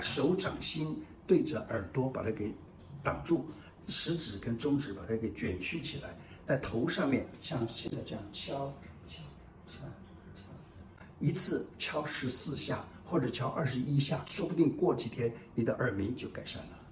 手掌心对着耳朵把它给挡住食指跟中指把它给卷曲起来在头上面像现在这样敲敲敲敲一次敲十四下或者敲二十一下说不定过几天你的耳鸣就改善了。